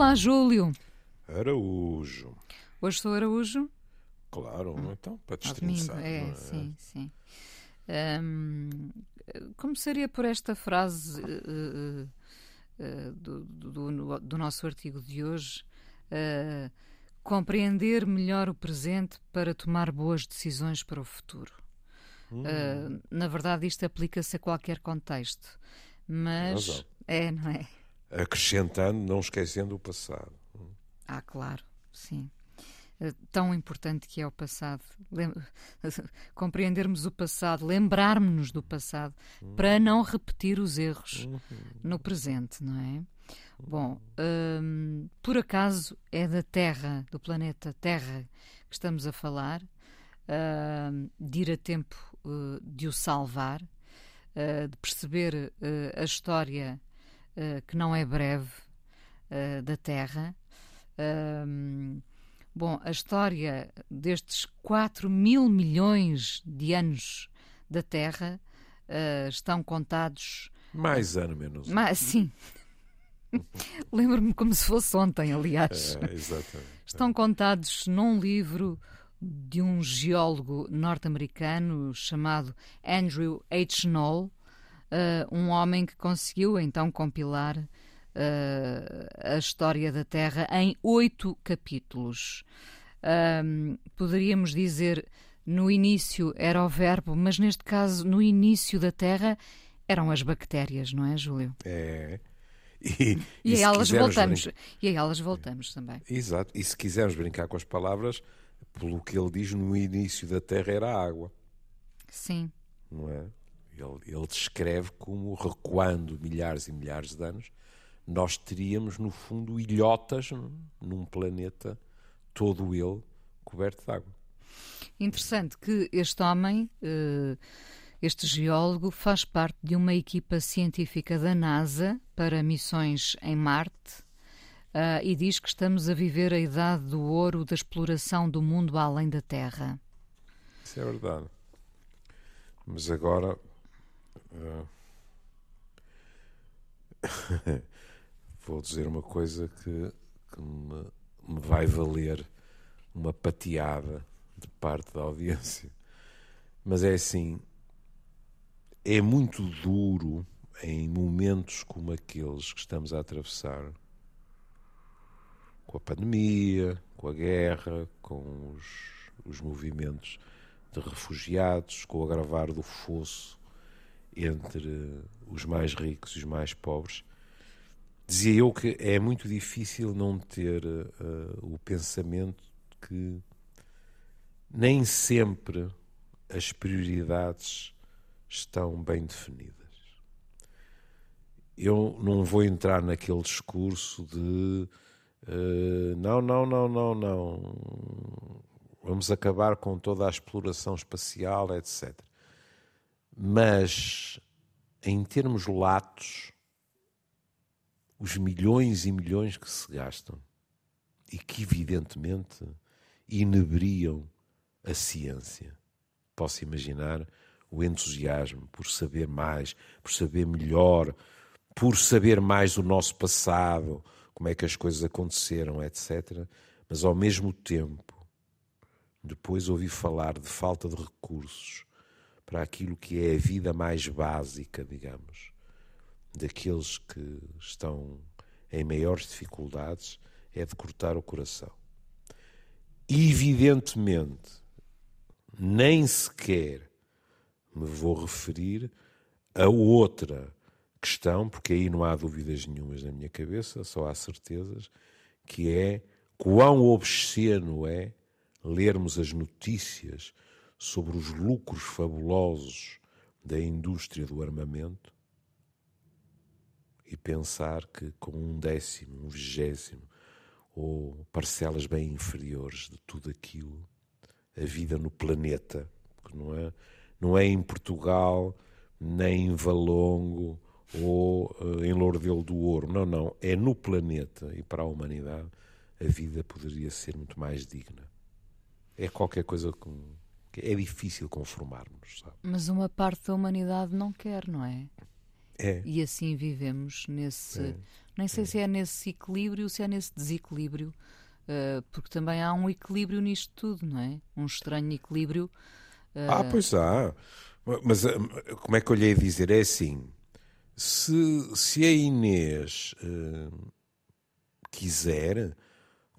Olá, Júlio. Araújo. Hoje sou Araújo? Claro, então, para Ao destrinçar. é, é? sim, sim. Hum, começaria por esta frase eh, eh, do, do- do nosso artigo de hoje. eh, compreender melhor o presente para tomar boas decisões para o futuro. Hum, Eh, na verdade, isto aplica-se a qualquer contexto. Mas. razão. É, não é? Acrescentando, não esquecendo o passado. Ah, claro, sim. Eh, Tão importante que é o passado. Lem- Compreendermos o passado, lembrarmos-nos do passado, para não repetir os erros no presente, não é? Bom, hum, por acaso é da Terra, do planeta Terra, que estamos a falar, hum, de ir a tempo eh, de o salvar, eh, de perceber eh, a história eh, que não é breve eh, da Terra. Hum, bom, a história destes 4 mil milhões de anos da Terra eh, estão contados. Mais ano, menos ano. Mas, sim. Lembro-me como se fosse ontem, aliás. É, exatamente. Estão contados num livro de um geólogo norte-americano chamado Andrew H. Knoll, eh, um homem que conseguiu então compilar eh, a história da Terra em oito capítulos. Poderíamos dizer no início era o verbo, mas neste caso, no início da Terra, eram as bactérias, não é, Júlio? É. E, E, a elas voltamos. brin- E a elas voltamos também. Exato. E se quisermos brincar com as palavras, pelo que ele diz, no início da Terra era água, Sim. não é? Ele, ele descreve como, recuando milhares e milhares de anos, nós teríamos, no fundo, ilhotas num planeta todo ele coberto de água. Interessante que este homem, eh, este geólogo, faz parte de uma equipa científica da NASA para missões em Marte ah, e diz que estamos a viver a idade do ouro da exploração do mundo além da Terra. Isso é verdade. Mas agora. Eh, vou dizer uma coisa que, que me, me vai valer uma pateada de parte da audiência. Mas é assim. É muito duro em momentos como aqueles que estamos a atravessar com a pandemia, com a guerra, com os, os movimentos de refugiados, com o agravar do fosso entre os mais ricos e os mais pobres. Dizia eu que é muito difícil não ter eh, o pensamento que nem sempre as prioridades estão bem definidas. Eu não vou entrar naquele discurso de eh, não, não, não, não, não. Vamos acabar com toda a exploração espacial, etc. Mas, em termos latos, os milhões e milhões que se gastam e que, evidentemente, inebriam a ciência. Posso imaginar o entusiasmo por saber mais, por saber melhor, por saber mais do nosso passado, como é que as coisas aconteceram, etc. Mas ao mesmo tempo, depois ouvi falar de falta de recursos para aquilo que é a vida mais básica, digamos, daqueles que estão em maiores dificuldades, é de cortar o coração. Evidentemente, nem sequer me vou referir a outra questão, porque aí não há dúvidas nenhumas na minha cabeça, só há certezas, que é quão obsceno é lermos as notícias sobre os lucros fabulosos da indústria do armamento e pensar que com um décimo, um vigésimo ou parcelas bem inferiores de tudo aquilo, a vida no planeta, que não é, não é em Portugal, nem em Valongo ou eh, em Lourdelo do Ouro, não, não, é no planeta e para a humanidade a vida poderia ser muito mais digna. É qualquer coisa com, que é difícil conformarmos, sabe? Mas uma parte da humanidade não quer, não é? É. E assim vivemos nesse. É. Nem sei se é nesse equilíbrio, se é nesse desequilíbrio, uh, porque também há um equilíbrio nisto tudo, não é? Um estranho equilíbrio. Uh... Ah, pois há. Mas como é que eu lhe ia dizer? É assim: se, se a Inês uh, quiser,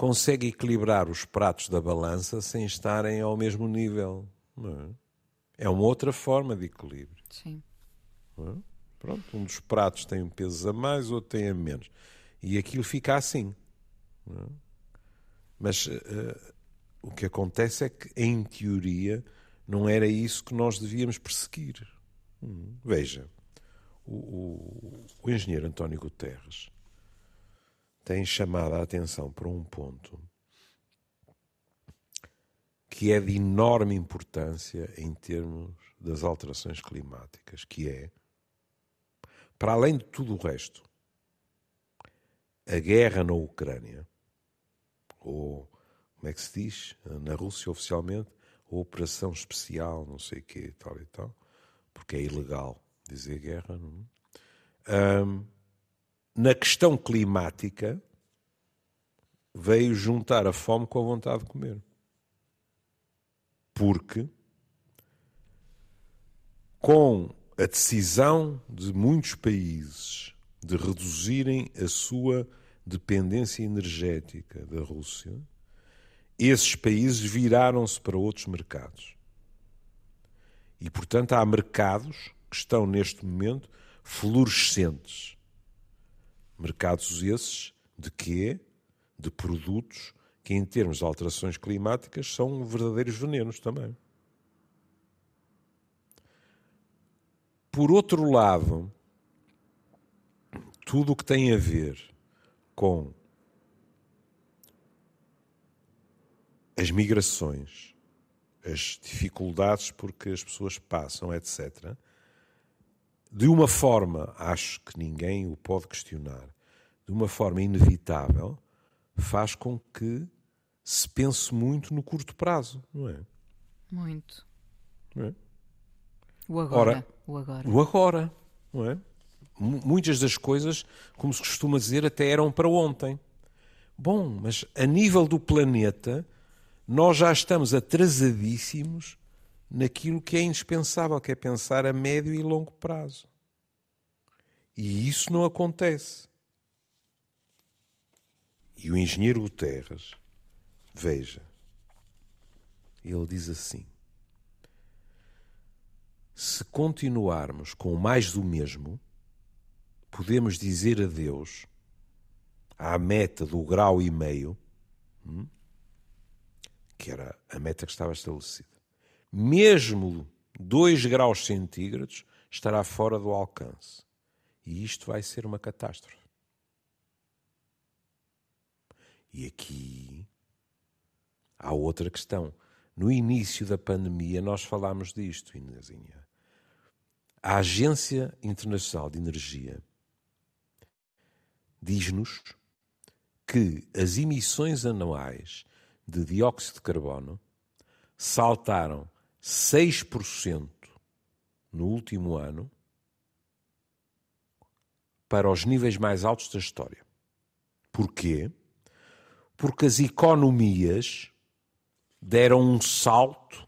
consegue equilibrar os pratos da balança sem estarem ao mesmo nível. É? é? uma outra forma de equilíbrio. Sim. É? Pronto, um dos pratos tem um peso a mais, outro tem a menos. E aquilo fica assim. É? Mas uh, o que acontece é que, em teoria, não era isso que nós devíamos perseguir. Hum. Veja, o, o, o engenheiro António Guterres tem chamado a atenção para um ponto que é de enorme importância em termos das alterações climáticas, que é, para além de tudo o resto, a guerra na Ucrânia, ou como é que se diz na Rússia oficialmente, a operação especial, não sei o quê, tal e tal, porque é ilegal dizer guerra. Não? É? Um, na questão climática, veio juntar a fome com a vontade de comer. Porque, com a decisão de muitos países de reduzirem a sua dependência energética da Rússia, esses países viraram-se para outros mercados. E, portanto, há mercados que estão neste momento fluorescentes. Mercados esses de quê? De produtos que, em termos de alterações climáticas, são verdadeiros venenos também. Por outro lado, tudo o que tem a ver com as migrações, as dificuldades porque as pessoas passam, etc., de uma forma, acho que ninguém o pode questionar, de uma forma inevitável, faz com que se pense muito no curto prazo, não é? Muito. Não é? O agora. Ora, o agora. O agora, não é? Muitas das coisas, como se costuma dizer, até eram para ontem. Bom, mas a nível do planeta, nós já estamos atrasadíssimos naquilo que é indispensável, que é pensar a médio e longo prazo. E isso não acontece. E o engenheiro Guterres, veja, ele diz assim: se continuarmos com mais do mesmo, podemos dizer adeus à meta do grau e meio, hum, que era a meta que estava estabelecida mesmo 2 graus centígrados, estará fora do alcance. E isto vai ser uma catástrofe. E aqui há outra questão. No início da pandemia, nós falámos disto, Inesinha. A Agência Internacional de Energia diz-nos que as emissões anuais de dióxido de carbono saltaram 6% no último ano para os níveis mais altos da história. Porquê? Porque as economias deram um salto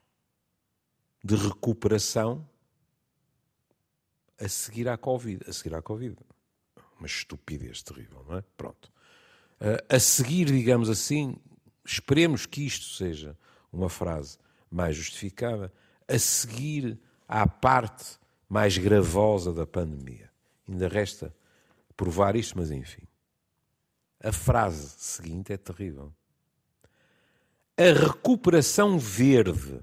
de recuperação a seguir à Covid. A seguir à Covid. Uma estupidez terrível, não é? Pronto. A seguir, digamos assim, esperemos que isto seja uma frase mais justificada, a seguir à parte mais gravosa da pandemia. Ainda resta provar isto, mas enfim. A frase seguinte é terrível. A recuperação verde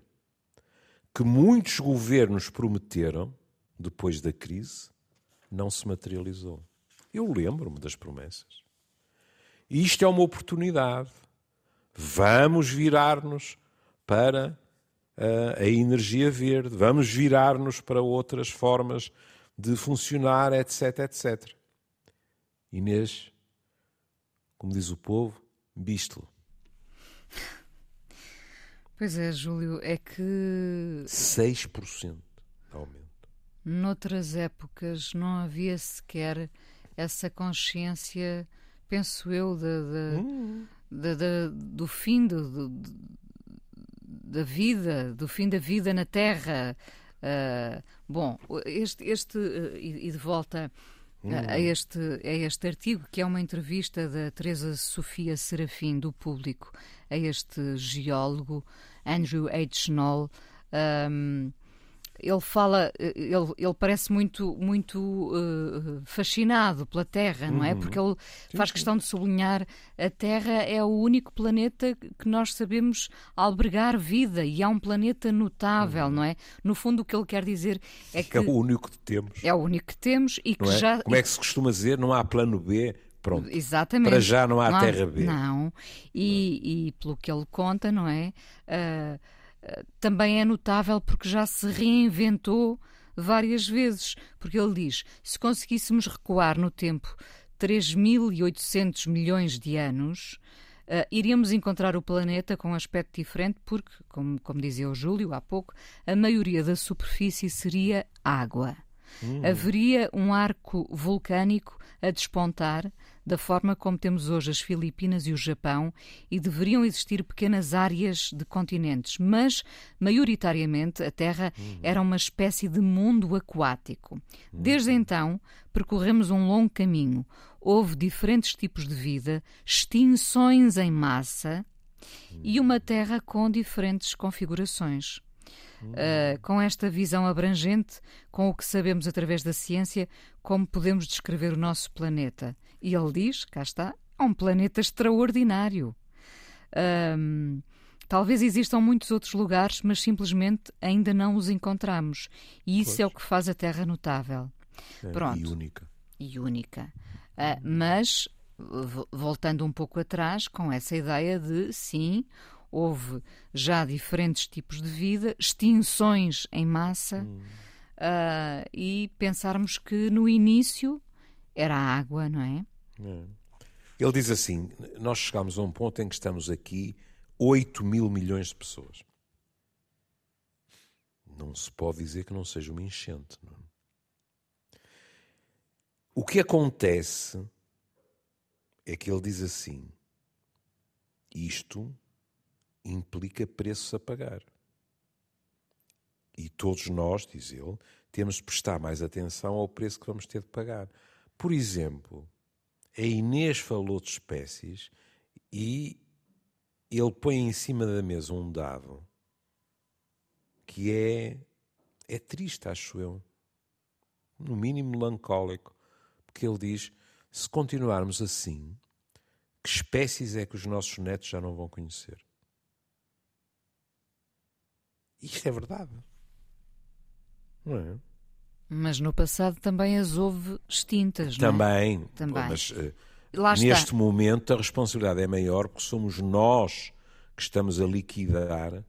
que muitos governos prometeram depois da crise não se materializou. Eu lembro-me das promessas. E isto é uma oportunidade. Vamos virar-nos para a energia verde, vamos virar-nos para outras formas de funcionar, etc, etc. Inês, como diz o povo, bístolo. Pois é, Júlio, é que. 6% de aumento. Noutras épocas não havia sequer essa consciência, penso eu, de, de, Hum. de- do fim do- do- da vida, do fim da vida na Terra. Ah, bom, este, este ah, e, e de volta a, a este, a este artigo, que é uma entrevista da Teresa Sofia Serafim, do público, a este geólogo, Andrew H. Knoll. ahm, ele fala, ele, ele parece muito, muito eh, fascinado pela Terra, não é? Porque ele faz questão de sublinhar a Terra é o único planeta que nós sabemos albergar vida e é um planeta notável, não é? No fundo, o que ele quer dizer é que É o único que temos. é o único que temos e que Não é? já. Como é que se costuma dizer? Não há plano B. Pronto. Exatamente. Para já não há terra B. Não. E, e pelo que ele conta, não é? Ah, também é notável porque já se reinventou várias vezes. Porque ele diz: se conseguíssemos recuar no tempo 3.800 milhões de anos. ah, iríamos encontrar o planeta com um aspecto diferente, porque, como, como dizia o Júlio há pouco, a maioria da superfície seria água. Haveria um arco vulcânico a despontar, da forma como temos hoje as Filipinas e o Japão, e deveriam existir pequenas áreas de continentes, mas, maioritariamente, a Terra era uma espécie de mundo aquático. Desde então, percorremos um longo caminho. Houve diferentes tipos de vida, extinções em massa e uma Terra com diferentes configurações. Uh, com esta visão abrangente, com o que sabemos através da ciência, como podemos descrever o nosso planeta. E ele diz: cá está, é um planeta extraordinário. Um, talvez existam muitos outros lugares, mas simplesmente ainda não os encontramos. E isso Pois. é o que faz a Terra notável É, Pronto. E única. e única. Ah, mas, vo- voltando um pouco atrás, com essa ideia de sim, houve já diferentes tipos de vida, extinções em massa, ah, e pensarmos que no início era a água, não é? É. Ele diz assim: nós chegamos a um ponto em que estamos aqui 8 mil milhões de pessoas. Não se pode dizer que não seja uma enchente. não é? O que acontece é que ele diz assim: isto implica preços a pagar. E todos nós, diz ele, temos de prestar mais atenção ao preço que vamos ter de pagar. Por exemplo, a Inês falou de espécies e ele põe em cima da mesa um dado que é, é triste, acho eu. No mínimo melancólico. Porque ele diz: se continuarmos assim, que espécies é que os nossos netos já não vão conhecer? Isto é verdade. Não é? Mas no passado também as houve extintas, não é? Também. Também. Mas eh, Lá está. neste momento a responsabilidade é maior porque somos nós que estamos a liquidar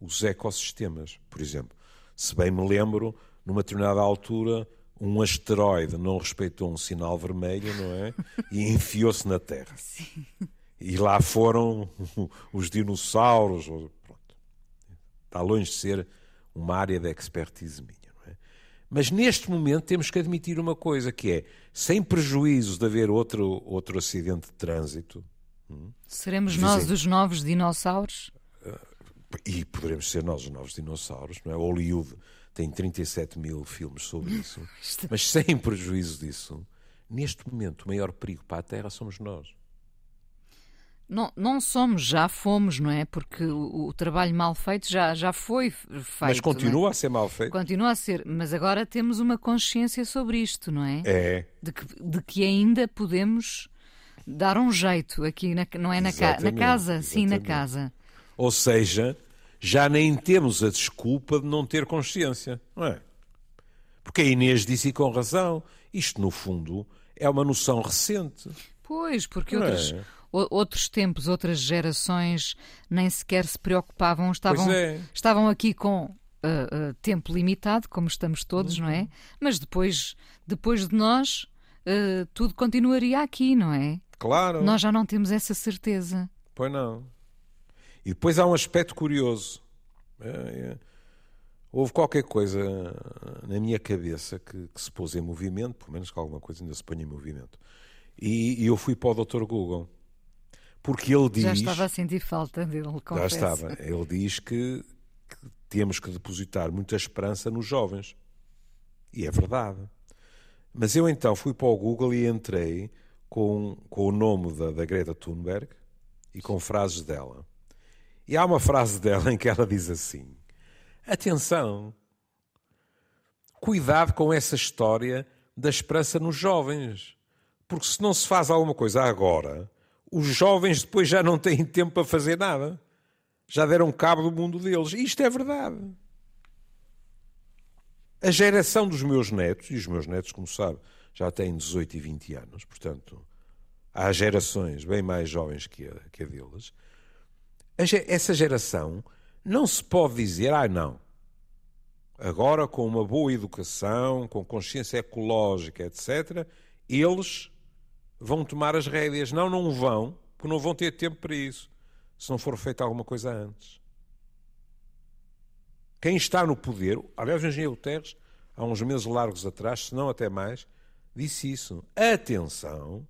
os ecossistemas. Por exemplo, se bem me lembro, numa determinada altura, um asteroide não respeitou um sinal vermelho, não é? E enfiou-se na Terra. E lá foram os dinossauros. Está longe de ser uma área de expertise minha. É? Mas neste momento temos que admitir uma coisa, que é, sem prejuízo de haver outro, outro acidente de trânsito, Seremos Dizem- nós os novos dinossauros? e poderemos ser nós os novos dinossauros, não é? Hollywood tem 37 mil filmes sobre isso, mas sem prejuízo disso, neste momento o maior perigo para a Terra somos nós. Não, não somos, já fomos, não é? Porque o, o trabalho mal feito já, já foi feito. Mas é? continua a ser mal feito. Continua a ser, mas agora temos uma consciência sobre isto, não é? É, De, que, de que ainda podemos dar um jeito aqui, na, não é na, ca, na Exatamente, casa, sim, na exatamente. casa. ou seja, já nem temos a desculpa de não ter consciência, não é? Porque a Inês disse e com razão, isto no fundo é uma noção recente. Pois, porque Não é? Outros, tempos, outras gerações nem sequer se preocupavam, estavam, é. estavam aqui com ah, ah, tempo limitado, como estamos todos, não Uhum. é? Mas depois, depois de nós, ah, tudo continuaria aqui, não é? Claro. Nós já não temos essa certeza. Pois não. E depois há um aspecto curioso. É, é. houve qualquer coisa na minha cabeça que, que, se pôs em movimento, pelo menos que alguma coisa ainda se põe em movimento. E, e eu fui para o Dr. Google. Porque ele diz. Já estava a sentir falta dele, confesso. Já estava. Ele diz que, que temos que depositar muita esperança nos jovens. E é verdade. Mas eu então fui para o Google e entrei com, com o nome da, da Greta Thunberg e com frases dela. E há uma frase dela em que ela diz assim: Atenção, cuidado com essa história da esperança nos jovens. Porque se não se faz alguma coisa agora, os jovens depois já não têm tempo para fazer nada. Já deram cabo do mundo deles. Isto é verdade. A geração dos meus netos, e os meus netos, como sabe, já têm 18 e 20 anos, portanto, há gerações bem mais jovens que a, que a deles. Essa geração não se pode dizer, ah, não. Agora, com uma boa educação, com consciência ecológica, etc., eles vão tomar as rédeas. Não, não vão, porque não vão ter tempo para isso, se não for feita alguma coisa antes. Quem está no poder, aliás, o engenheiro Guterres, há uns meses largos atrás, se não até mais, disse isso. Atenção,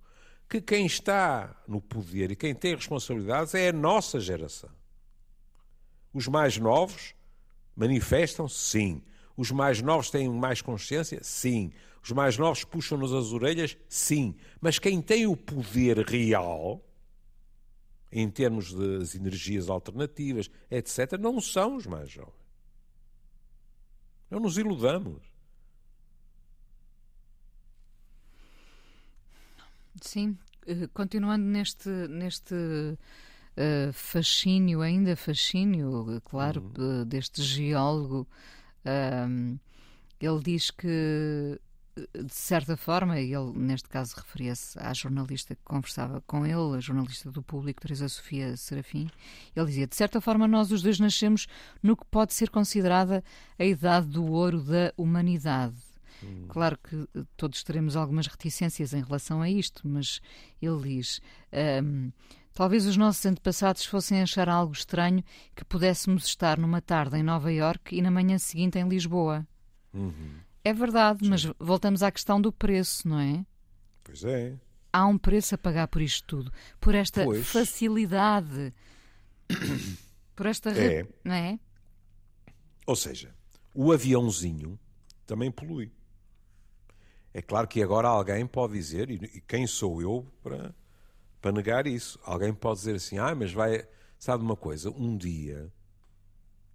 que quem está no poder e quem tem responsabilidades é a nossa geração. Os mais novos manifestam? Sim. Os mais novos têm mais consciência? Sim. Os mais novos puxam-nos as orelhas? Sim. Mas quem tem o poder real, em termos das energias alternativas, etc., não são os mais jovens. Não nos iludamos. Sim, eh, continuando neste, neste uh, fascínio, ainda fascínio, claro, uhum. deste geólogo, uh, ele diz que de certa forma, ele neste caso referia-se à jornalista que conversava com ele, a jornalista do público, Teresa Sofia Serafim, ele dizia, de certa forma nós os dois nascemos no que pode ser considerada a idade do ouro da humanidade. Hum. Claro que todos teremos algumas reticências em relação a isto, mas ele diz... Um, Talvez os nossos antepassados fossem achar algo estranho que pudéssemos estar numa tarde em Nova Iorque e na manhã seguinte em Lisboa. Uhum. É verdade, Sim. mas voltamos à questão do preço, não é? Pois é. Há um preço a pagar por isto tudo, por esta pois. facilidade, por esta. É. Não é? Ou seja, o aviãozinho também polui. É claro que agora alguém pode dizer, e quem sou eu para, para negar isso? Alguém pode dizer assim: ah, mas vai. Sabe uma coisa? Um dia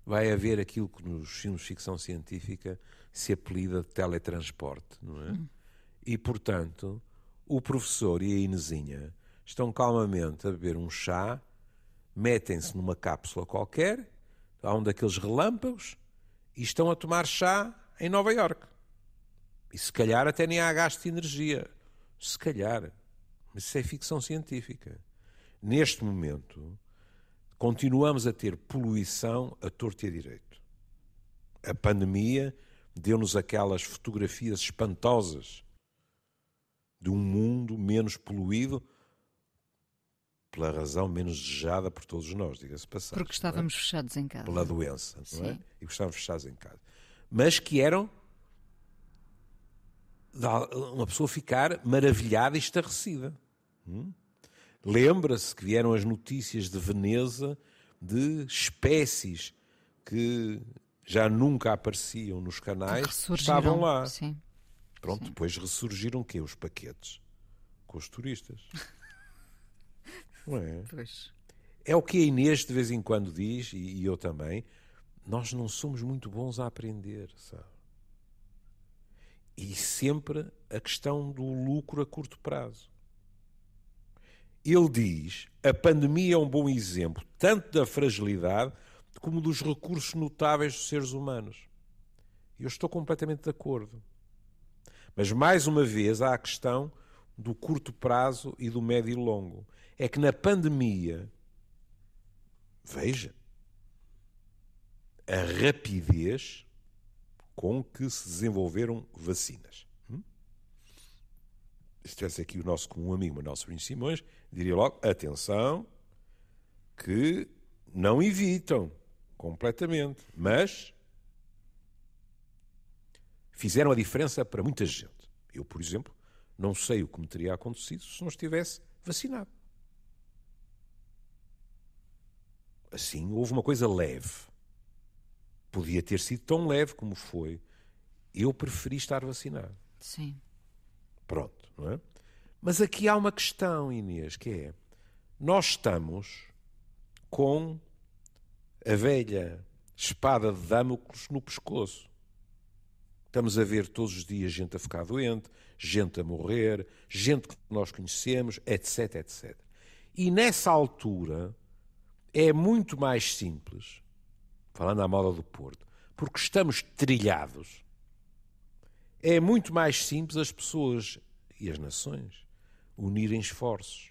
vai haver aquilo que nos filmes de ficção científica se apelida de teletransporte, não é? Hum. E, portanto, o professor e a Inesinha estão calmamente a beber um chá, metem-se numa cápsula qualquer, há um daqueles relâmpagos, e estão a tomar chá em Nova Iorque. E se calhar até nem há gasto de energia. Se calhar. Mas isso é ficção científica. Neste momento, continuamos a ter poluição a torto e a direito. A pandemia deu-nos aquelas fotografias espantosas de um mundo menos poluído pela razão menos desejada por todos nós, diga-se passagem. Porque estávamos é? fechados em casa. Pela doença, Sim. não é? E estávamos fechados em casa. Mas que eram uma pessoa ficar maravilhada e estarrecida. Hum? Lembra-se que vieram as notícias de Veneza de espécies que já nunca apareciam nos canais, estavam lá. Sim. Pronto, Sim. depois ressurgiram que Os paquetes com os turistas. Não é? Pois. É o que a Inês de vez em quando diz, e eu também, nós não somos muito bons a aprender, sabe? E sempre a questão do lucro a curto prazo. Ele diz: a pandemia é um bom exemplo tanto da fragilidade como dos recursos notáveis dos seres humanos. Eu estou completamente de acordo. Mas, mais uma vez, há a questão do curto prazo e do médio e longo. É que na pandemia, veja, a rapidez com que se desenvolveram vacinas. Hum? Se tivesse aqui o nosso comum amigo Manuel Sobrinho Simões, diria logo: atenção, que não evitam completamente, mas fizeram a diferença para muita gente. Eu, por exemplo, não sei o que me teria acontecido se não estivesse vacinado. Assim, houve uma coisa leve. Podia ter sido tão leve como foi. Eu preferi estar vacinado. Sim. Pronto, não é? Mas aqui há uma questão, Inês, que é: nós estamos com a velha espada de Damocles no pescoço. Estamos a ver todos os dias gente a ficar doente, gente a morrer, gente que nós conhecemos, etc, etc. E nessa altura é muito mais simples, falando à moda do Porto, porque estamos trilhados, é muito mais simples as pessoas e as nações unirem esforços.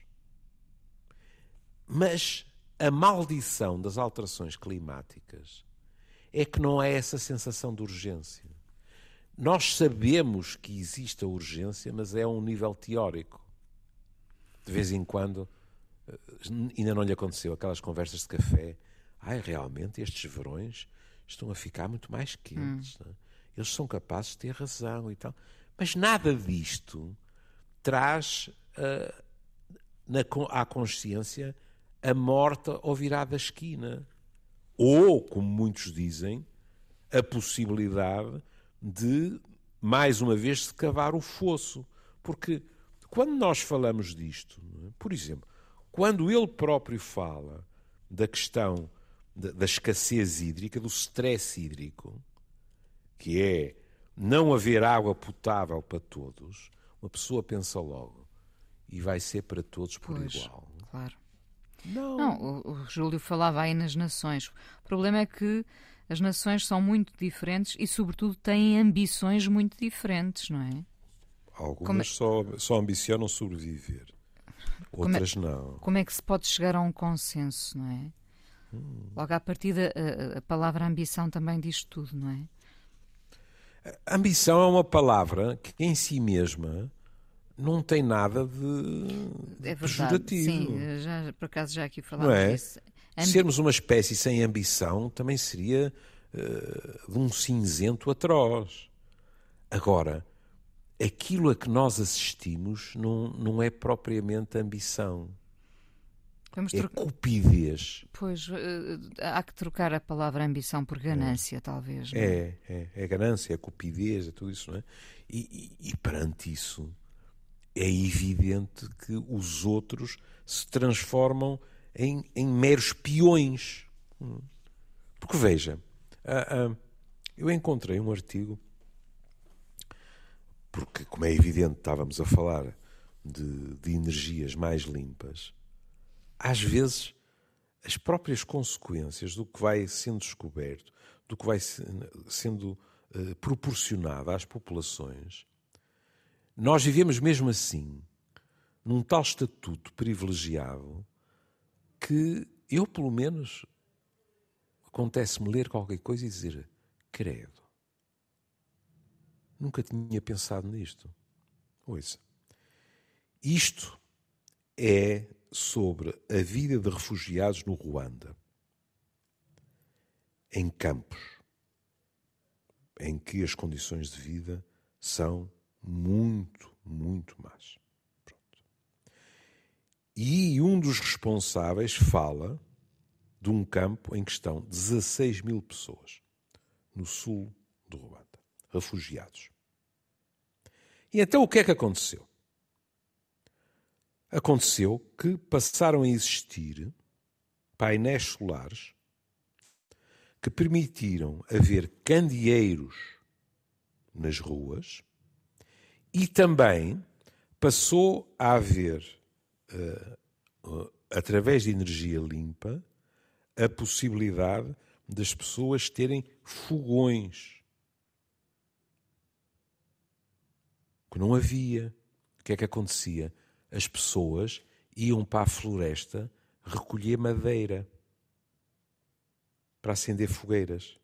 Mas a maldição das alterações climáticas é que não há essa sensação de urgência. Nós sabemos que existe a urgência, mas é a um nível teórico. De vez em quando, eh, ainda não lhe aconteceu aquelas conversas de café. Ai, realmente estes verões estão a ficar muito mais quentes. Hum. Eles são capazes de ter razão e tal. Mas nada disto traz uh, na, à consciência a morta ou virada esquina. Ou, como muitos dizem, a possibilidade de, mais uma vez, se cavar o fosso. Porque quando nós falamos disto, é? por exemplo, quando ele próprio fala da questão da, da escassez hídrica, do stress hídrico, que é não haver água potável para todos, uma pessoa pensa logo e vai ser para todos por pois, igual. Claro. Não, não o, o Júlio falava aí nas nações. O problema é que as nações são muito diferentes e, sobretudo, têm ambições muito diferentes, não é? Algumas é... só, só ambicionam sobreviver, outras como é... não. Como é que se pode chegar a um consenso, não é? Hum. Logo à partida, a, a palavra ambição também diz tudo, não é? A ambição é uma palavra que em si mesma não tem nada de é verdade, pejorativo. Sim, já, por acaso já aqui falámos é? disso. Sermos uma espécie sem ambição também seria uh, de um cinzento atroz. Agora, aquilo a que nós assistimos não, não é propriamente ambição. Vamos é cupidez. Pois, uh, há que trocar a palavra ambição por ganância, é. talvez. É? é, é, é ganância, é cupidez, é tudo isso, não é? E, e, e perante isso, é evidente que os outros se transformam em, em meros peões. Porque veja, uh, uh, eu encontrei um artigo, porque, como é evidente, estávamos a falar de, de energias mais limpas às vezes, as próprias consequências do que vai sendo descoberto, do que vai sendo uh, proporcionado às populações, nós vivemos mesmo assim, num tal estatuto privilegiado, que eu, pelo menos, acontece-me ler qualquer coisa e dizer: credo. Nunca tinha pensado nisto. Ouça. Isto é sobre a vida de refugiados no Ruanda, em campos, em que as condições de vida são muito, muito más. Pronto. E um dos responsáveis fala de um campo em que estão 16 mil pessoas no sul do Ruanda, refugiados. E então o que é que aconteceu? aconteceu que passaram a existir painéis solares que permitiram haver candeeiros nas ruas e também passou a haver, uh, uh, através de energia limpa, a possibilidade das pessoas terem fogões. Que não havia. O que é que acontecia? as pessoas iam para a floresta recolher madeira para acender fogueiras.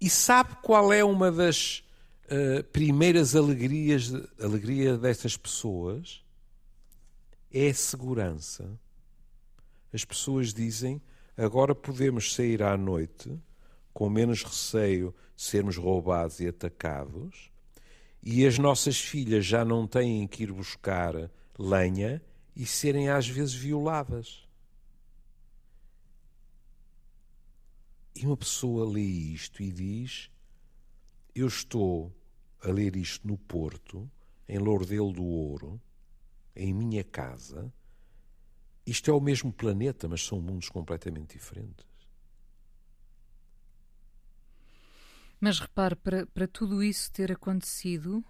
E sabe qual é uma das uh, primeiras alegrias alegria destas pessoas? É segurança. As pessoas dizem agora podemos sair à noite com menos receio de sermos roubados e atacados, e as nossas filhas já não têm que ir buscar lenha e serem às vezes violadas. E uma pessoa lê isto e diz: Eu estou a ler isto no Porto, em Lourdelo do Ouro, em minha casa. Isto é o mesmo planeta, mas são mundos completamente diferentes. Mas repare, para, para tudo isso ter acontecido,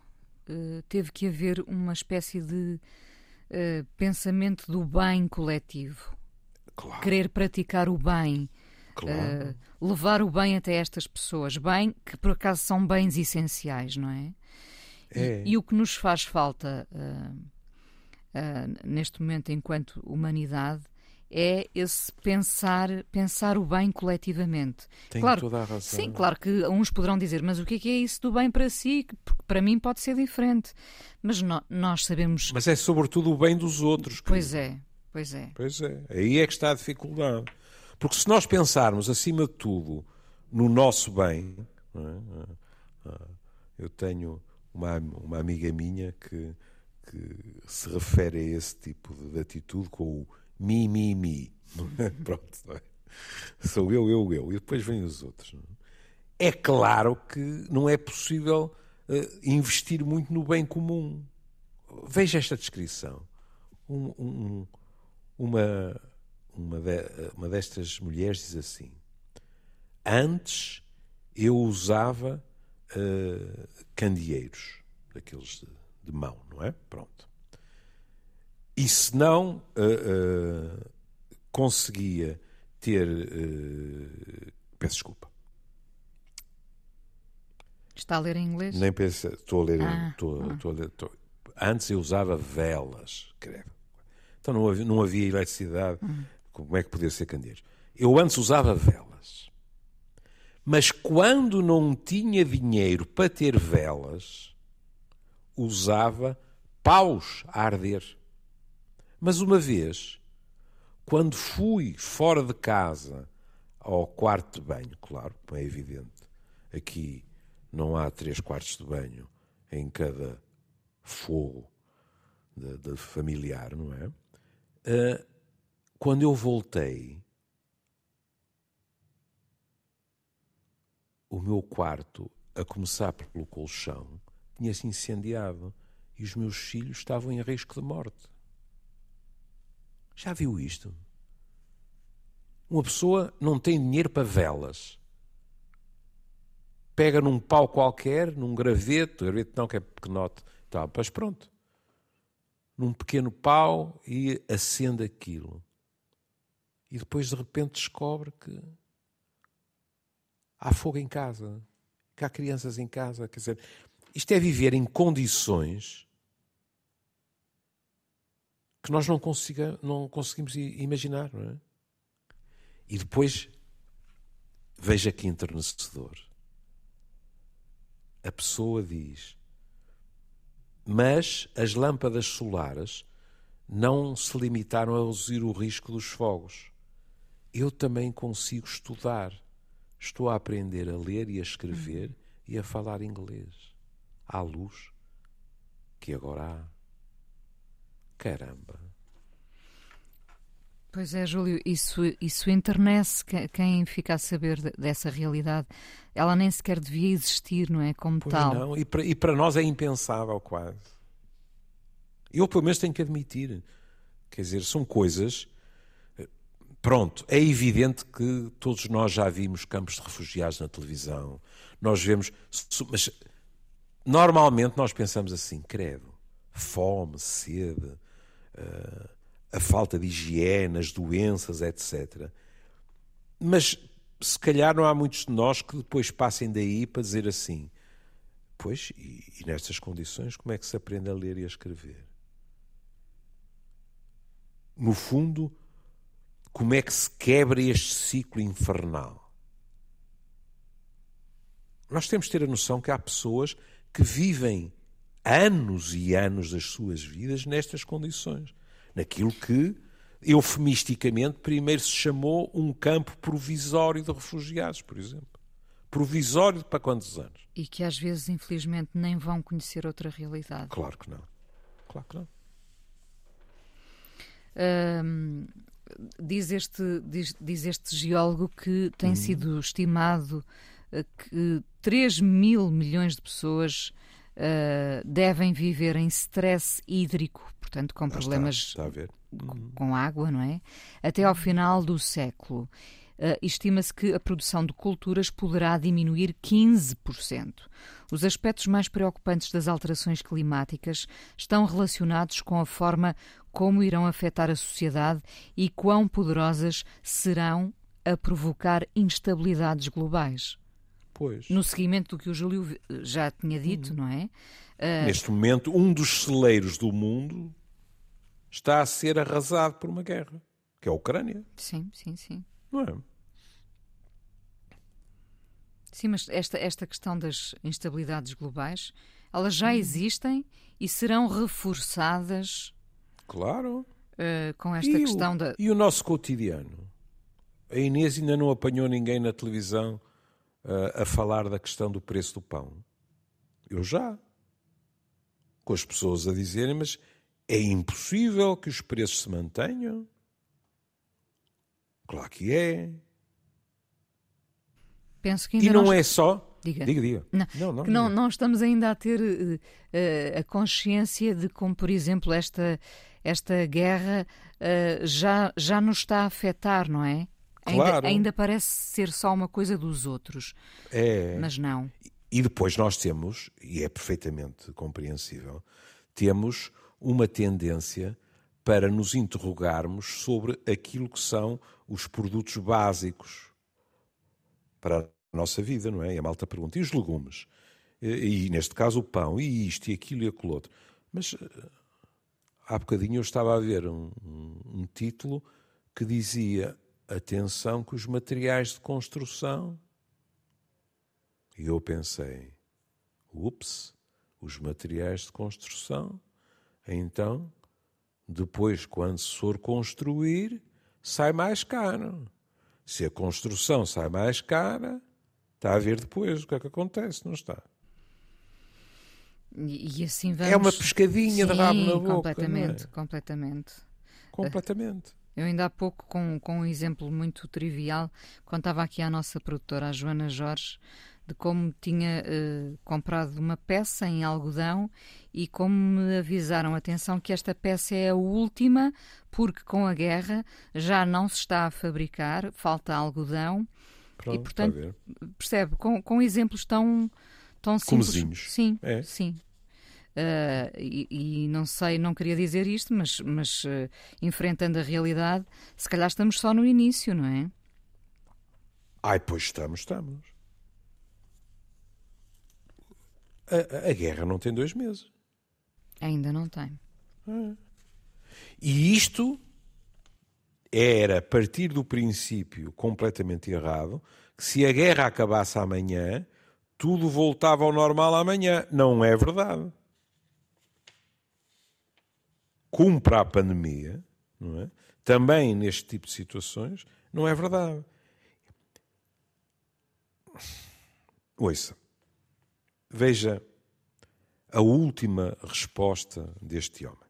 uh, teve que haver uma espécie de uh, pensamento do bem coletivo. Claro. Querer praticar o bem. Claro. Uh, levar o bem até estas pessoas. Bem que por acaso são bens essenciais, não é? É. E, e o que nos faz falta neste momento, enquanto humanidade, é esse pensar, pensar o bem coletivamente. Tem claro, toda a razão. Sim, claro que uns poderão dizer, mas o que é, que é isso do bem para si? Porque para mim pode ser diferente. Mas no, nós sabemos. Mas é sobretudo o bem dos outros. Pois é, pois é. Pois é. Aí é que está a dificuldade. Porque se nós pensarmos, acima de tudo, no nosso bem. É? Eu tenho uma, uma amiga minha que, que se refere a esse tipo de atitude com o mi, mi, mi. Pronto, não é? Sou eu, eu, eu. E depois vêm os outros. É? é claro que não é possível uh, investir muito no bem comum. Veja esta descrição. Um, um, uma, uma, de, uma destas mulheres diz assim: Antes eu usava uh, candeeiros, daqueles de, de mão, não é? Pronto. E se não uh, uh, conseguia ter. Peço desculpa. Está a ler em inglês? Nem pensa. Estou a ler. Ah, estou, ah. estou a ler estou... Antes eu usava velas, credo. Então não havia, não havia eletricidade. Hum. Como é que podia ser candeeiros? Eu antes usava velas. Mas quando não tinha dinheiro para ter velas, usava paus a arder. Mas uma vez, quando fui fora de casa ao quarto de banho, claro, é evidente, aqui não há três quartos de banho em cada fogo de, de familiar, não é? Uh, quando eu voltei, o meu quarto, a começar pelo colchão, tinha-se incendiado e os meus filhos estavam em risco de morte. Já viu isto? Uma pessoa não tem dinheiro para velas. Pega num pau qualquer, num graveto, graveto não que é pequenote, tá, mas pronto. Num pequeno pau e acende aquilo. E depois de repente descobre que há fogo em casa, que há crianças em casa. Quer dizer, isto é viver em condições que nós não, consiga, não conseguimos imaginar, não é? E depois, veja que enternecedor. A pessoa diz: Mas as lâmpadas solares não se limitaram a reduzir o risco dos fogos. Eu também consigo estudar. Estou a aprender a ler e a escrever e a falar inglês. À luz que agora há. Caramba. Pois é, Júlio, isso, isso enternece quem fica a saber dessa realidade. Ela nem sequer devia existir, não é? Como pois tal. Não, e para, e para nós é impensável, quase. Eu, pelo menos, tenho que admitir. Quer dizer, são coisas. Pronto, é evidente que todos nós já vimos campos de refugiados na televisão. Nós vemos. Mas normalmente nós pensamos assim: credo, fome, sede uh, a falta de higiene, as doenças, etc. Mas se calhar não há muitos de nós que depois passem daí para dizer assim: pois, e, e nestas condições, como é que se aprende a ler e a escrever? No fundo, como é que se quebra este ciclo infernal? Nós temos de ter a noção que há pessoas que vivem anos e anos das suas vidas nestas condições. Naquilo que, eufemisticamente, primeiro se chamou um campo provisório de refugiados, por exemplo. Provisório para quantos anos? E que às vezes, infelizmente, nem vão conhecer outra realidade. Claro que não. Claro que não. Um, diz, este, diz, diz, este geólogo que tem hum. sido estimado uh, que 3 mil milhões de pessoas uh, devem viver em stress hídrico, portanto, com problemas está, está com, com água, não é? Até ao final do século. Uh, estima-se que a produção de culturas poderá diminuir 15%. Os aspectos mais preocupantes das alterações climáticas estão relacionados com a forma como irão afetar a sociedade e quão poderosas serão a provocar instabilidades globais. Pois. No seguimento do que o Júlio já tinha dito, uhum. não é? Uh... Neste momento, um dos celeiros do mundo está a ser arrasado por uma guerra, que é a Ucrânia. Sim, sim, sim. Não é? Sim, mas esta, esta questão das instabilidades globais, elas já existem e serão reforçadas. Claro. Uh, com esta e questão o, da. E o nosso cotidiano? A Inês ainda não apanhou ninguém na televisão uh, a falar da questão do preço do pão. Eu já. Com as pessoas a dizerem, mas é impossível que os preços se mantenham. Claro que é. Penso que ainda e não nós... é só. Diga, diga. diga. Não, não, não, não, não, estamos ainda a ter uh, a consciência de como, por exemplo, esta, esta guerra uh, já, já nos está a afetar, não é? Claro. Ainda, ainda parece ser só uma coisa dos outros. É. Mas não. E depois nós temos, e é perfeitamente compreensível, temos uma tendência para nos interrogarmos sobre aquilo que são os produtos básicos para a nossa vida, não é? E a malta pergunta, e os legumes? E, e neste caso o pão, e isto, e aquilo, e aquilo outro. Mas eh, há bocadinho eu estava a ver um, um, um título que dizia atenção com os materiais de construção. E eu pensei, ups, os materiais de construção então, depois, quando se for construir, sai mais caro. Se a construção sai mais cara, está a ver depois o que é que acontece, não está? E, assim vamos... É uma pescadinha Sim, de rabo na boca. Completamente, é? completamente. Completamente. Eu ainda há pouco, com, com um exemplo muito trivial, contava aqui à nossa produtora, a Joana Jorge, de como tinha uh, comprado uma peça em algodão e como me avisaram, atenção, que esta peça é a última, porque com a guerra já não se está a fabricar, falta algodão. Pronto, e, portanto, percebe, com, com exemplos tão, tão simples. Comezinhos. Sim, é. sim. Uh, e, e, não sei, não queria dizer isto, mas, mas uh, enfrentando a realidade, se calhar estamos só no início, não é? Ai, pois estamos, estamos. A, a, guerra não tem dois meses. Ainda não tem. É. E isto era partir do princípio completamente errado que se a guerra acabasse amanhã, tudo voltava ao normal amanhã. Não é verdade. Cumpre a pandemia, não é? também neste tipo de situações, não é verdade. Ouça. Veja a última resposta deste homem.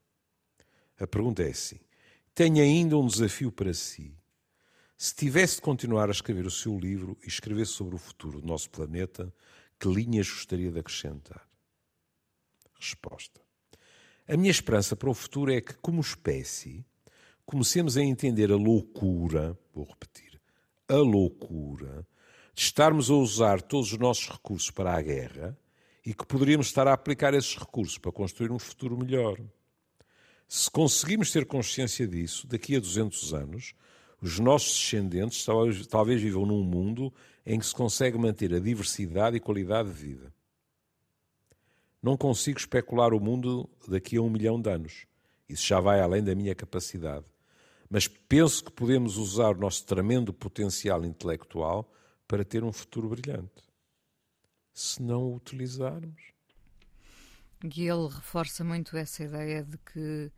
A pergunta é assim: tem ainda um desafio para si. Se tivesse de continuar a escrever o seu livro e escrever sobre o futuro do nosso planeta, que linhas gostaria de acrescentar? Resposta. A minha esperança para o futuro é que, como espécie, comecemos a entender a loucura, vou repetir, a loucura, de estarmos a usar todos os nossos recursos para a guerra e que poderíamos estar a aplicar esses recursos para construir um futuro melhor. Se conseguirmos ter consciência disso, daqui a 200 anos, os nossos descendentes talvez, talvez vivam num mundo em que se consegue manter a diversidade e qualidade de vida. Não consigo especular o mundo daqui a um milhão de anos. Isso já vai além da minha capacidade. Mas penso que podemos usar o nosso tremendo potencial intelectual para ter um futuro brilhante se não o utilizarmos. E ele reforça muito essa ideia de que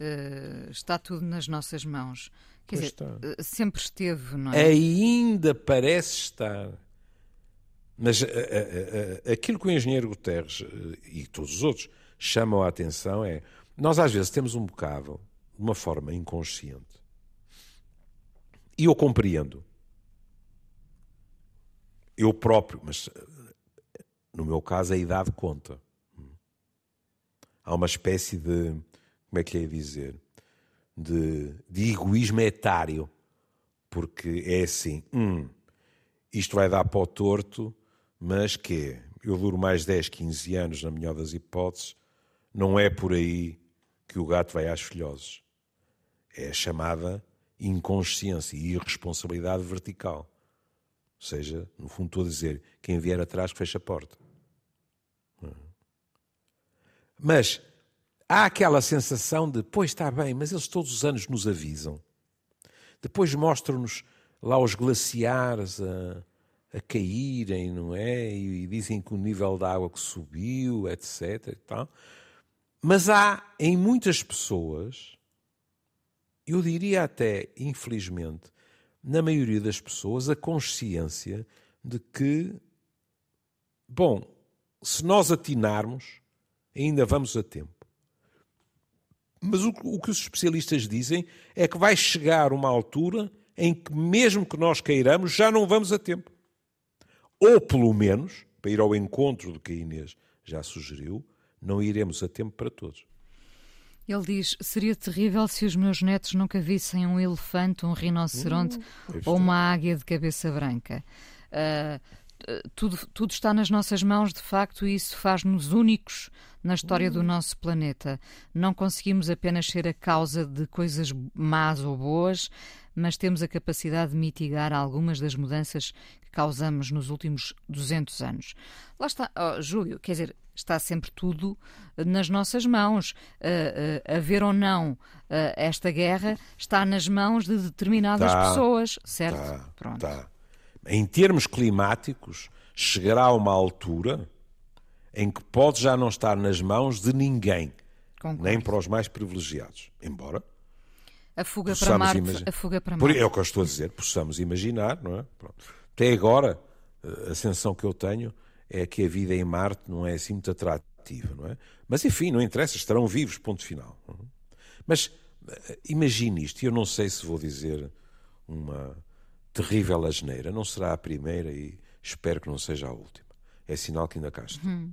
uh, está tudo nas nossas mãos. Quer dizer, está. Eh, sempre esteve, não é? Ainda parece estar. Mas uh, uh, aquilo que o engenheiro Guterres e todos os outros chamam a atenção é nós às vezes temos um bocado, de uma forma inconsciente, e eu compreendo, eu próprio, mas no meu caso a idade conta. Há uma espécie de, como é que lhe ia dizer, de, de egoísmo etário, porque é assim, hum, isto vai dar para o torto, mas que eu duro mais 10, 15 anos, na melhor das hipóteses, não é por aí que o gato vai às filhoses. É a chamada inconsciência e irresponsabilidade vertical. Ou seja, no fundo estou a dizer, quem vier atrás fecha a porta. Mas há aquela sensação de, pois está bem, mas eles todos os anos nos avisam. Depois mostram-nos lá os glaciares a, a caírem, não é? E, dizem que o nível da água que subiu, etc. E tal. Mas há em muitas pessoas, eu diria até, infelizmente, na maioria das pessoas, a consciência de que, bom, se nós atinarmos, ainda vamos a tempo. Mas o, o, que os especialistas dizem é que vai chegar uma altura em que, mesmo que nós queiramos, já não vamos a tempo. Ou, pelo menos, para ir ao encontro do que a Inês já sugeriu, não iremos a tempo para todos. Ele diz: seria terrível se os meus netos nunca vissem um elefante, um rinoceronte hum, ou uma águia de cabeça branca. Uh, tudo, tudo está nas nossas mãos, de facto, e isso faz-nos únicos na história do nosso planeta. Não conseguimos apenas ser a causa de coisas más ou boas, mas temos a capacidade de mitigar algumas das mudanças que causamos nos últimos 200 anos. Lá está, oh, Júlio, quer dizer, está sempre tudo nas nossas mãos. Uh, uh, haver ou não uh, esta guerra está nas mãos de determinadas tá, pessoas, certo? Tá, Pronto. Tá em termos climáticos, chegará a uma altura em que pode já não estar nas mãos de ninguém, Concordo. nem para os mais privilegiados. Embora. A fuga para Marte. A fuga para Marte. É o que eu estou a dizer, possamos imaginar, não é? Pronto. Até agora, a sensação que eu tenho é que a vida em Marte não é assim muito atrativa, não é? Mas enfim, não interessa, estarão vivos, ponto final. Mas eh, imagine isto, e eu não sei se vou dizer uma terrível asneira. Não será a primeira e espero que não seja a última. É sinal que ainda cá está. Hum.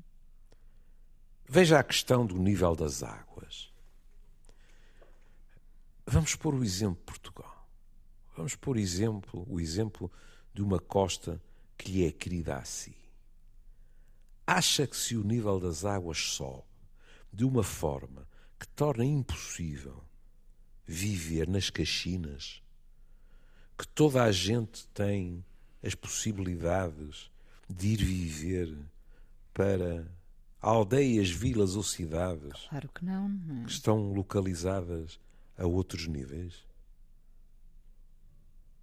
Veja a questão do nível das águas. Vamos pôr o exemplo de Portugal. Vamos pôr exemplo, o exemplo de uma costa que lhe é querida a si. Acha que se o nível das águas sobe de uma forma que torna impossível viver nas caxinas, que toda a gente tem as possibilidades de ir viver para aldeias, vilas ou cidades claro que, não, não. É? que estão localizadas a outros níveis?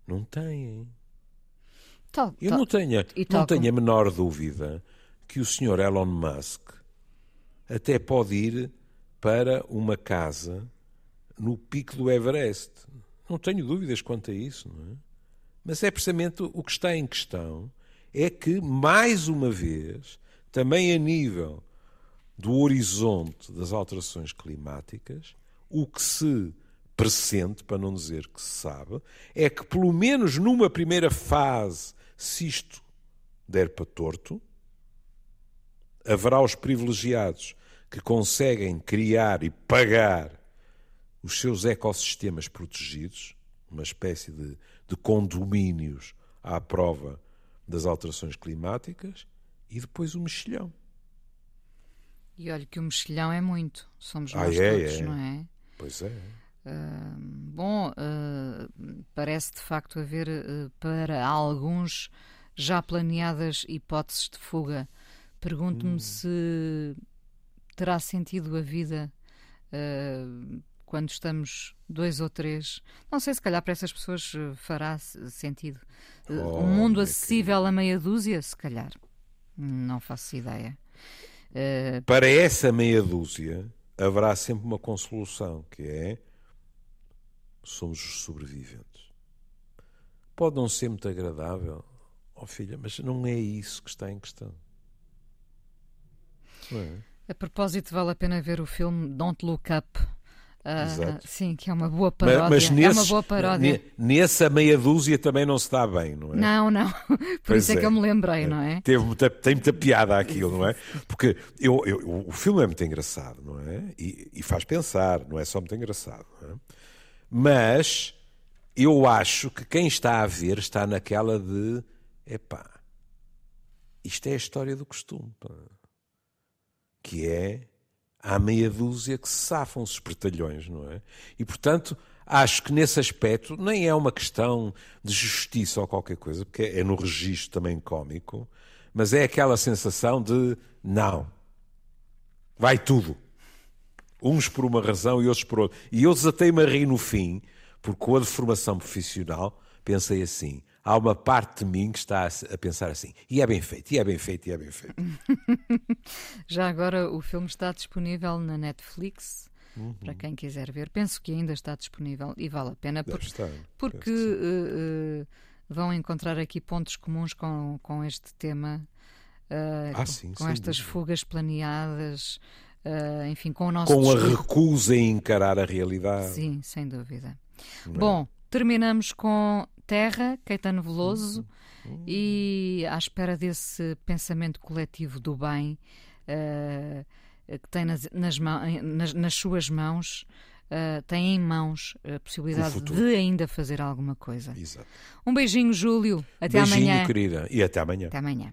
Não têm. Tal, Eu tal, não tenho, não tenho a menor dúvida que o senhor Elon Musk até pode ir para uma casa no pico do Everest. Não tenho dúvidas quanto a isso, não é? Mas é precisamente o que está em questão é que, mais uma vez, também a nível do horizonte das alterações climáticas, o que se pressente, para não dizer que se sabe, é que, pelo menos numa primeira fase, se isto der para torto, haverá os privilegiados que conseguem criar e pagar os seus ecossistemas protegidos, uma espécie de, de condomínios à prova das alterações climáticas, e depois o mexilhão. E olha que o mexilhão é muito, somos ah, nós ah, é, todos, é. não é? Pois é. Uh, bom, uh, parece de facto haver uh, para alguns já planeadas hipóteses de fuga. Pergunto-me hum. se terá sentido a vida quando estamos dois ou três. Não sei se calhar para essas pessoas fará sentido. Oh, um mundo acessível a meia dúzia, se calhar. Não faço ideia. Uh... Para essa meia dúzia haverá sempre uma consolução, que é somos os sobreviventes. Pode não ser muito agradável, Oh filha, mas não é isso que está em questão. Não é? A propósito, vale a pena ver o filme Don't Look Up. Uh, Exato. sim, que é uma boa paródia. Mas, mas é uma boa paródia. ne- Nessa meia dúzia também não se dá bem, não é? Não, não. Por Pois isso é, que eu me lembrei, não é? Teve muita- tem muita piada aquilo, não é? Porque eu, eu- o filme é muito engraçado, não é? E, e faz pensar, não é só muito engraçado. é? Mas eu acho que quem está a ver está naquela de epá, isto é a história do costume, pá. que é há meia dúzia que se safam os espertalhões, não é? E portanto acho que nesse aspecto nem é uma questão de justiça ou qualquer coisa, porque é no registro também cómico, mas é aquela sensação de não, vai tudo. Uns por uma razão e outros por outra. E eu desatei-me a rir no fim, porque com a deformação profissional pensei assim: há uma parte de mim que está a a pensar assim, e é bem feito, e é bem feito, e é bem feito. Já agora o filme está disponível na Netflix. Uhum. Para quem quiser ver, penso que ainda está disponível e vale a pena Deve porque, estar. eh, eh, vão encontrar aqui pontos comuns com, com este tema, eh, Ah, com, sim, com estas dúvida. fugas planeadas, enfim, com o nosso Com a discurso. recusa em encarar a realidade. Sim, sem dúvida. não é? Bom, terminamos com Terra, Caetano Veloso, Uhum. e à espera desse pensamento coletivo do bem eh, que tem nas, nas, nas- nas suas mãos, eh, tem em mãos a possibilidade de ainda fazer alguma coisa. Exato. Um beijinho, Júlio. Até Beijinho, amanhã. querida. E até amanhã. Até amanhã.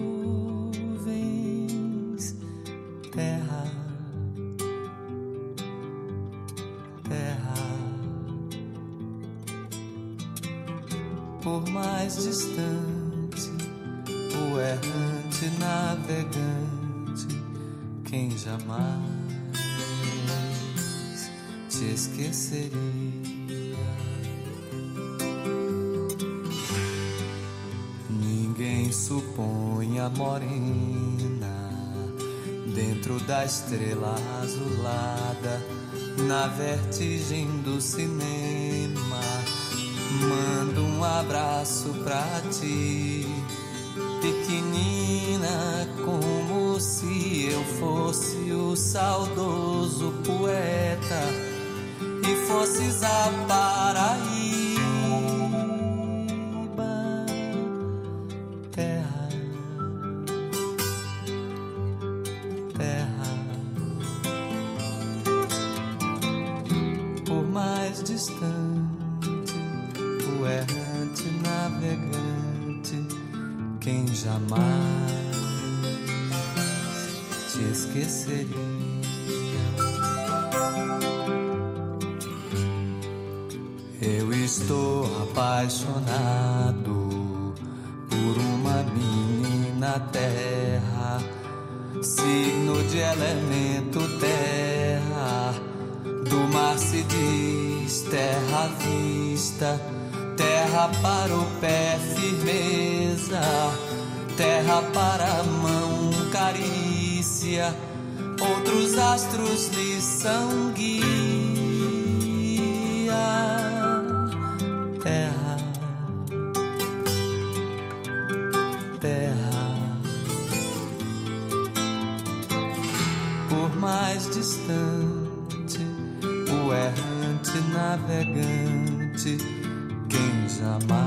distante, o errante navegante, quem jamais te esqueceria. Ninguém supõe a morena dentro da estrela azulada, na vertigem do cinema. Um abraço pra ti, pequenina, como se eu fosse o saudoso poeta e fosses a Paraíba por uma menina terra, signo de elemento terra. Do mar se diz terra vista, terra para o pé firmeza, terra para a mão carícia. Outros astros lhe são guia. Distante, o errante navegante, quem jamais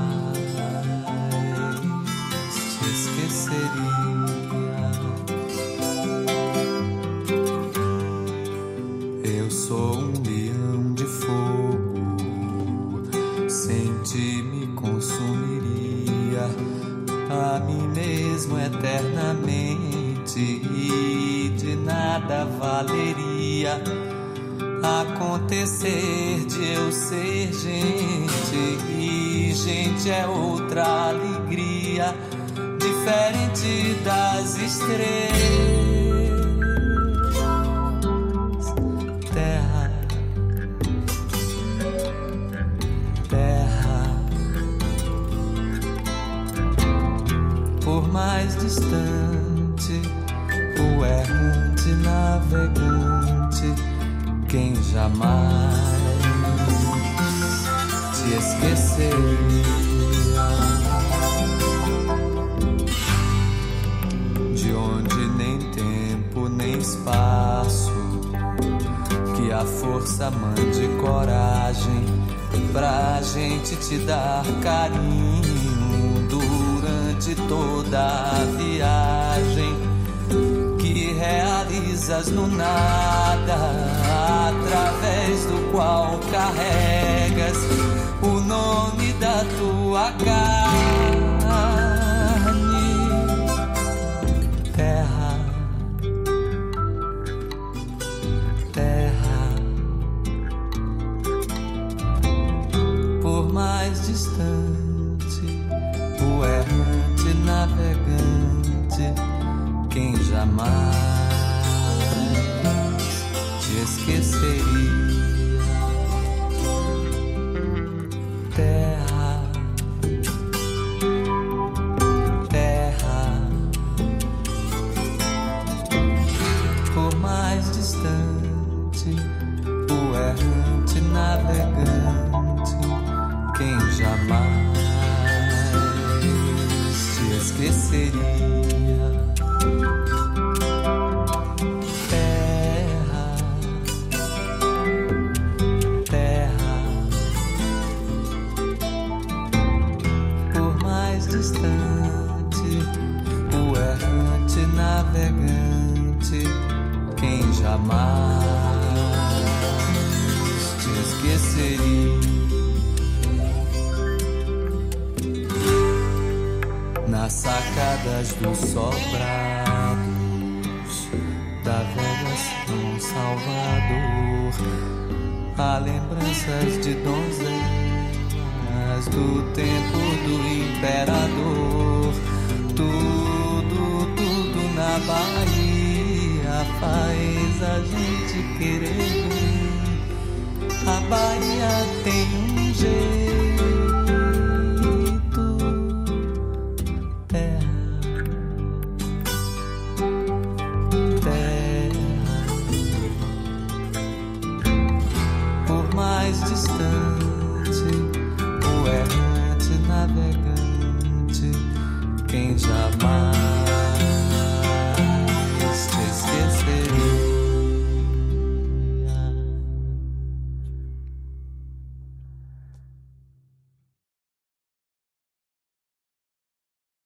mais distante, o errante navegante, quem jamais te esquecer. espaço. Que a força mande coragem pra gente te dar carinho durante toda a viagem que realizas no nada, através do qual carregas o nome da tua casa. Distante,